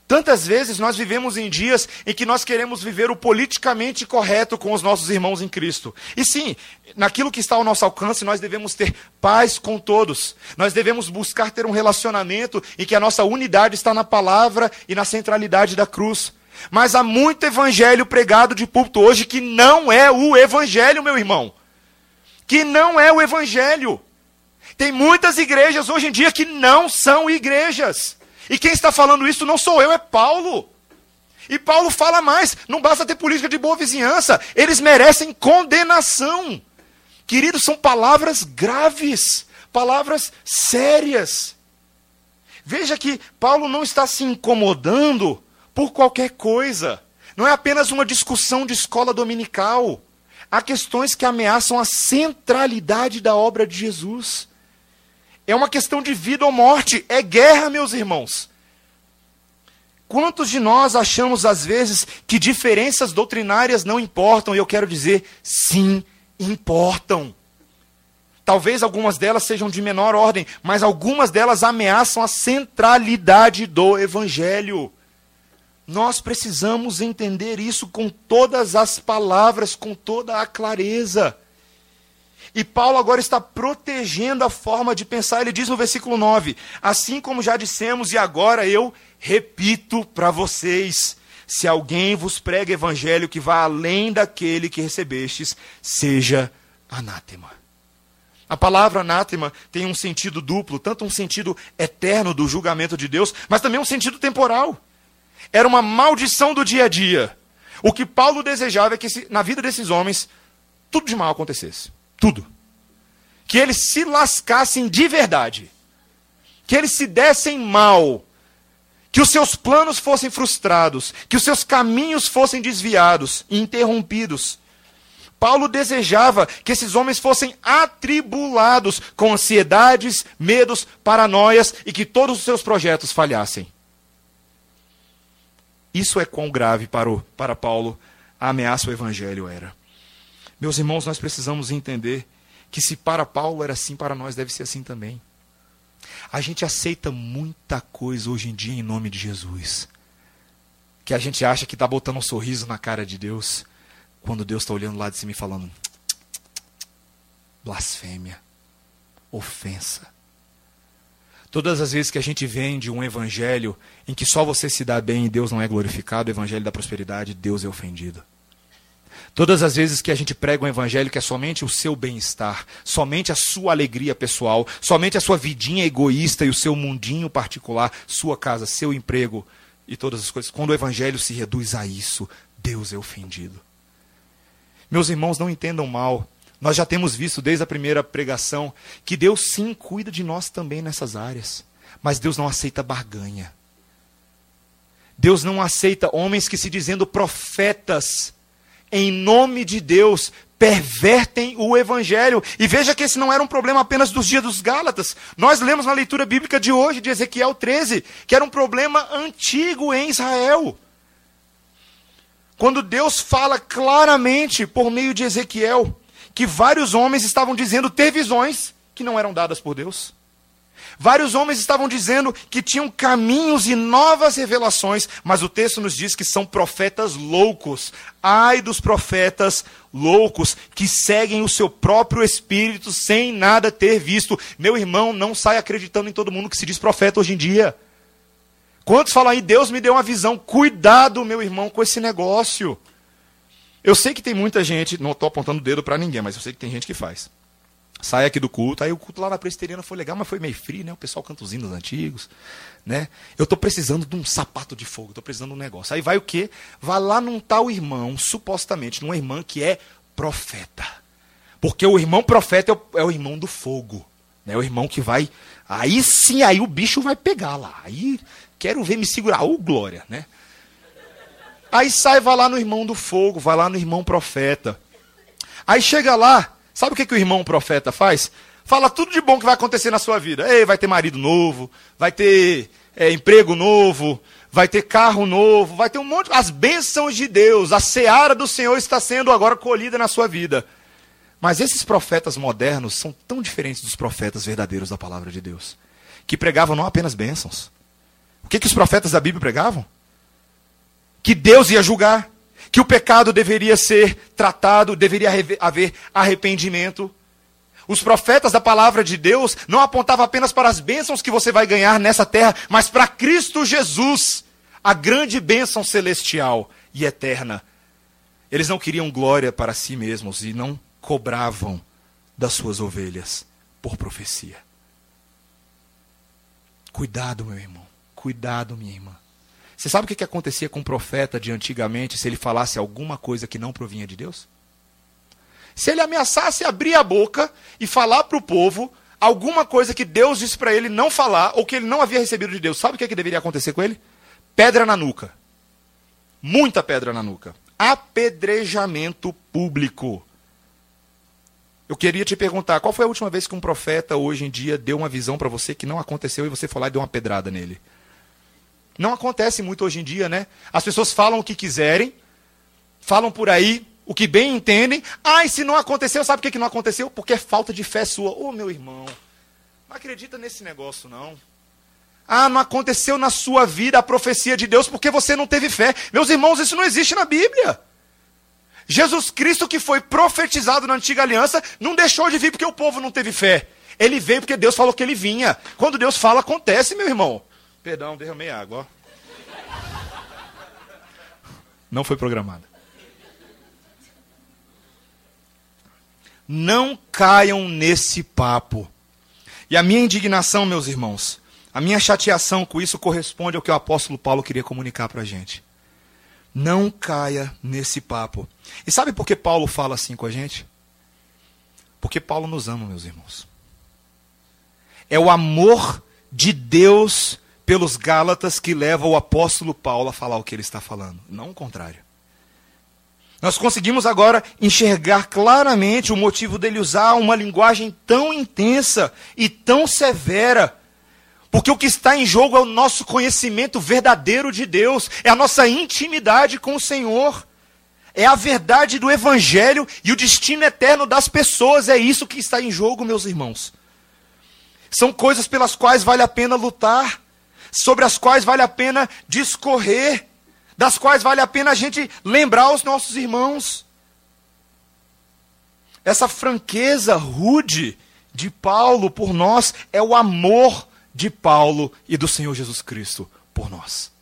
Tantas vezes nós vivemos em dias em que nós queremos viver o politicamente correto com os nossos irmãos em Cristo. E sim, naquilo que está ao nosso alcance, nós devemos ter paz com todos. Nós devemos buscar ter um relacionamento em que a nossa unidade está na palavra e na centralidade da cruz. Mas há muito evangelho pregado de púlpito hoje que não é o evangelho, meu irmão. Que não é o evangelho. Tem muitas igrejas hoje em dia que não são igrejas. E quem está falando isso não sou eu, é Paulo. E Paulo fala mais: não basta ter política de boa vizinhança, eles merecem condenação. Queridos, são palavras graves, palavras sérias. Veja que Paulo não está se incomodando por qualquer coisa. Não é apenas uma discussão de escola dominical. Há questões que ameaçam a centralidade da obra de Jesus. É uma questão de vida ou morte, é guerra, meus irmãos. Quantos de nós achamos às vezes que diferenças doutrinárias não importam? E eu quero dizer, sim, importam. Talvez algumas delas sejam de menor ordem, mas algumas delas ameaçam a centralidade do evangelho. Nós precisamos entender isso com todas as palavras, com toda a clareza. E Paulo agora está protegendo a forma de pensar. Ele diz no versículo 9: Assim como já dissemos, e agora eu repito para vocês: se alguém vos prega evangelho que vá além daquele que recebestes, seja anátema. A palavra anátema tem um sentido duplo, tanto um sentido eterno do julgamento de Deus, mas também um sentido temporal. Era uma maldição do dia a dia. O que Paulo desejava é que na vida desses homens tudo de mal acontecesse. Tudo. Que eles se lascassem de verdade. Que eles se dessem mal. Que os seus planos fossem frustrados. Que os seus caminhos fossem desviados e interrompidos. Paulo desejava que esses homens fossem atribulados com ansiedades, medos, paranoias e que todos os seus projetos falhassem. Isso é quão grave para, o, para Paulo a ameaça ao evangelho era. Meus irmãos, nós precisamos entender que se para Paulo era assim, para nós deve ser assim também. A gente aceita muita coisa hoje em dia em nome de Jesus. Que a gente acha que está botando um sorriso na cara de Deus, quando Deus está olhando lá de cima e falando: blasfêmia, ofensa. Todas as vezes que a gente vende um evangelho em que só você se dá bem e Deus não é glorificado, o evangelho da prosperidade, Deus é ofendido. Todas as vezes que a gente prega um evangelho que é somente o seu bem-estar, somente a sua alegria pessoal, somente a sua vidinha egoísta e o seu mundinho particular, sua casa, seu emprego e todas as coisas, quando o evangelho se reduz a isso, Deus é ofendido. Meus irmãos, não entendam mal. Nós já temos visto desde a primeira pregação que Deus sim cuida de nós também nessas áreas. Mas Deus não aceita barganha. Deus não aceita homens que se dizendo profetas em nome de Deus pervertem o evangelho. E veja que esse não era um problema apenas dos dias dos Gálatas. Nós lemos na leitura bíblica de hoje, de Ezequiel 13, que era um problema antigo em Israel. Quando Deus fala claramente por meio de Ezequiel que vários homens estavam dizendo ter visões que não eram dadas por Deus. Vários homens estavam dizendo que tinham caminhos e novas revelações, mas o texto nos diz que são profetas loucos. Ai dos profetas loucos que seguem o seu próprio espírito sem nada ter visto. Meu irmão, não sai acreditando em todo mundo que se diz profeta hoje em dia. Quantos falam aí, Deus me deu uma visão? Cuidado, meu irmão, com esse negócio. Eu sei que tem muita gente, não estou apontando o dedo para ninguém, mas eu sei que tem gente que faz. Sai aqui do culto, aí o culto lá na presbiteriana foi legal, mas foi meio frio, né? O pessoal canta os hinos antigos, né? Eu estou precisando de um sapato de fogo, estou precisando de um negócio. Aí vai o quê? Vai lá num tal irmão, supostamente, numa irmã que é profeta. Porque o irmão profeta é o, é o irmão do fogo. Né? O irmão que vai. Aí sim, aí o bicho vai pegar lá. Aí quero ver me segurar. Ô, glória, né? Aí sai, vai lá no irmão do fogo, vai lá no irmão profeta. Aí chega lá, sabe o que, que o irmão profeta faz? Fala tudo de bom que vai acontecer na sua vida. Ei, vai ter marido novo, vai ter é, emprego novo, vai ter carro novo, vai ter um monte. As bênçãos de Deus, a seara do Senhor está sendo agora colhida na sua vida. Mas esses profetas modernos são tão diferentes dos profetas verdadeiros da palavra de Deus, que pregavam não apenas bênçãos, o que, que os profetas da Bíblia pregavam? Que Deus ia julgar, que o pecado deveria ser tratado, deveria haver arrependimento. Os profetas da palavra de Deus não apontavam apenas para as bênçãos que você vai ganhar nessa terra, mas para Cristo Jesus, a grande bênção celestial e eterna. Eles não queriam glória para si mesmos e não cobravam das suas ovelhas por profecia. Cuidado, meu irmão. Cuidado, minha irmã. Você sabe o que, que acontecia com o profeta de antigamente se ele falasse alguma coisa que não provinha de Deus? Se ele ameaçasse abrir a boca e falar para o povo alguma coisa que Deus disse para ele não falar ou que ele não havia recebido de Deus, sabe o que, que deveria acontecer com ele? Pedra na nuca. Muita pedra na nuca. Apedrejamento público. Eu queria te perguntar, qual foi a última vez que um profeta hoje em dia deu uma visão para você que não aconteceu e você foi lá e deu uma pedrada nele? Não acontece muito hoje em dia, né? As pessoas falam o que quiserem, falam por aí o que bem entendem. Ah, e se não aconteceu, sabe por que não aconteceu? Porque é falta de fé sua. Ô, oh, meu irmão, não acredita nesse negócio, não. Ah, não aconteceu na sua vida a profecia de Deus porque você não teve fé. Meus irmãos, isso não existe na Bíblia. Jesus Cristo, que foi profetizado na antiga aliança, não deixou de vir porque o povo não teve fé. Ele veio porque Deus falou que ele vinha. Quando Deus fala, acontece, meu irmão. Perdão, derramei água. Ó. Não foi programada. Não caiam nesse papo. E a minha indignação, meus irmãos, a minha chateação com isso corresponde ao que o apóstolo Paulo queria comunicar para a gente. Não caia nesse papo. E sabe por que Paulo fala assim com a gente? Porque Paulo nos ama, meus irmãos. É o amor de Deus pelos Gálatas que leva o apóstolo Paulo a falar o que ele está falando, não o contrário. Nós conseguimos agora enxergar claramente o motivo dele usar uma linguagem tão intensa e tão severa. Porque o que está em jogo é o nosso conhecimento verdadeiro de Deus, é a nossa intimidade com o Senhor, é a verdade do Evangelho e o destino eterno das pessoas, é isso que está em jogo, meus irmãos. São coisas pelas quais vale a pena lutar sobre as quais vale a pena discorrer, das quais vale a pena a gente lembrar os nossos irmãos. Essa franqueza rude de Paulo por nós é o amor de Paulo e do Senhor Jesus Cristo por nós.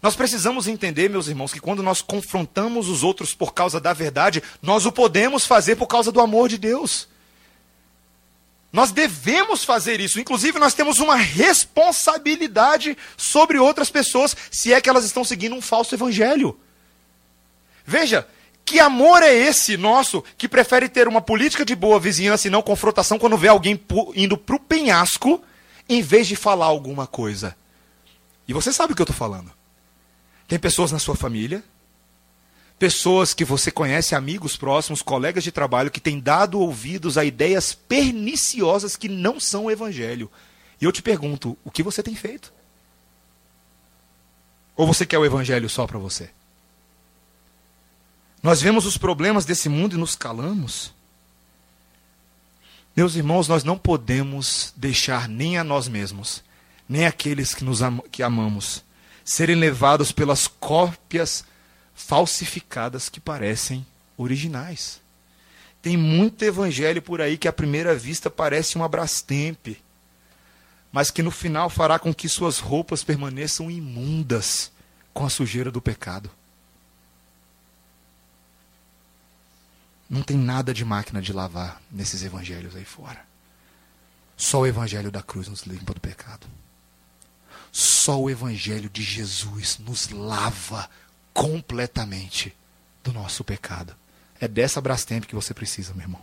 Nós precisamos entender, meus irmãos, que quando nós confrontamos os outros por causa da verdade, nós o podemos fazer por causa do amor de Deus. Nós devemos fazer isso. Inclusive, nós temos uma responsabilidade sobre outras pessoas, se é que elas estão seguindo um falso evangelho. Veja, que amor é esse nosso que prefere ter uma política de boa vizinhança e não confrontação quando vê alguém indo para o penhasco em vez de falar alguma coisa? E você sabe o que eu estou falando. Tem pessoas na sua família, pessoas que você conhece, amigos próximos, colegas de trabalho, que têm dado ouvidos a ideias perniciosas que não são o evangelho. E eu te pergunto, o que você tem feito? Ou você quer o evangelho só para você? Nós vemos os problemas desse mundo e nos calamos. Meus irmãos, nós não podemos deixar nem a nós mesmos, nem aqueles que nos am que amamos, serem levados pelas cópias falsificadas que parecem originais. Tem muito evangelho por aí que à primeira vista parece uma Brastemp, mas que no final fará com que suas roupas permaneçam imundas com a sujeira do pecado. Não tem nada de máquina de lavar nesses evangelhos aí fora. Só o evangelho da cruz nos limpa do pecado. Só o evangelho de Jesus nos lava completamente do nosso pecado. É dessa Brastemp que você precisa, meu irmão.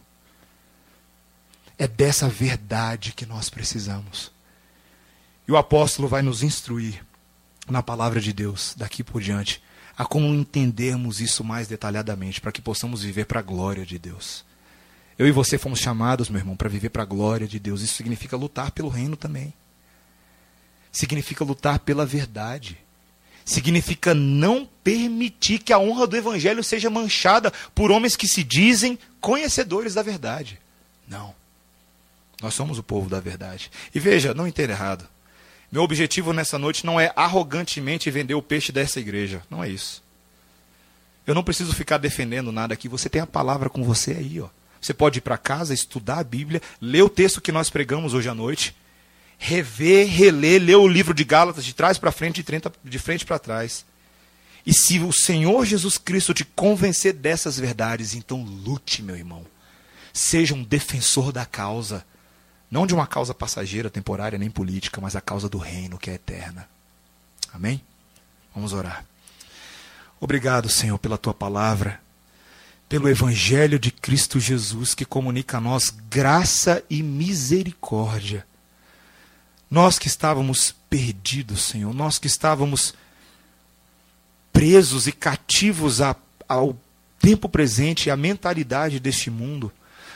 É dessa verdade que nós precisamos. E o apóstolo vai nos instruir na palavra de Deus daqui por diante a como entendermos isso mais detalhadamente, para que possamos viver para a glória de Deus. Eu e você fomos chamados, meu irmão, para viver para a glória de Deus. Isso significa lutar pelo reino também. Significa lutar pela verdade. Significa não permitir que a honra do evangelho seja manchada por homens que se dizem conhecedores da verdade. Não. Nós somos o povo da verdade. E veja, não entenda errado. Meu objetivo nessa noite não é arrogantemente vender o peixe dessa igreja. Não é isso. Eu não preciso ficar defendendo nada aqui. Você tem a palavra com você aí, ó. Você pode ir para casa, estudar a Bíblia, ler o texto que nós pregamos hoje à noite, rever, reler, ler o livro de Gálatas de trás para frente, de frente para trás. E se o Senhor Jesus Cristo te convencer dessas verdades, então lute, meu irmão. Seja um defensor da causa. Não de uma causa passageira, temporária, nem política, mas a causa do reino que é eterna. Amém? Vamos orar. Obrigado, Senhor, pela tua palavra, pelo evangelho de Cristo Jesus que comunica a nós graça e misericórdia. Nós que estávamos perdidos, Senhor, nós que estávamos presos e cativos a, ao tempo presente e à mentalidade deste mundo.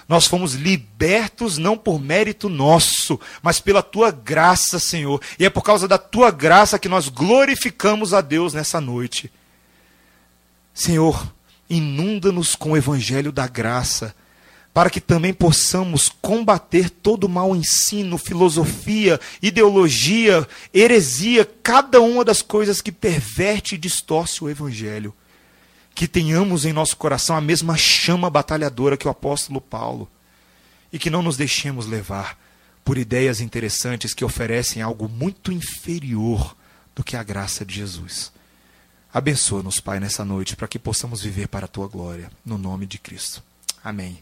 Nós fomos libertos não por mérito nosso, mas pela tua graça, Senhor. E é por causa da tua graça que nós glorificamos a Deus nessa noite. Senhor, inunda-nos com o evangelho da graça, para que também possamos combater todo mau ensino, filosofia, ideologia, heresia, cada uma das coisas que perverte e distorce o evangelho que tenhamos em nosso coração a mesma chama batalhadora que o apóstolo Paulo e que não nos deixemos levar por ideias interessantes que oferecem algo muito inferior do que a graça de Jesus. Abençoa-nos, Pai, nessa noite, para que possamos viver para a tua glória, no nome de Cristo. Amém.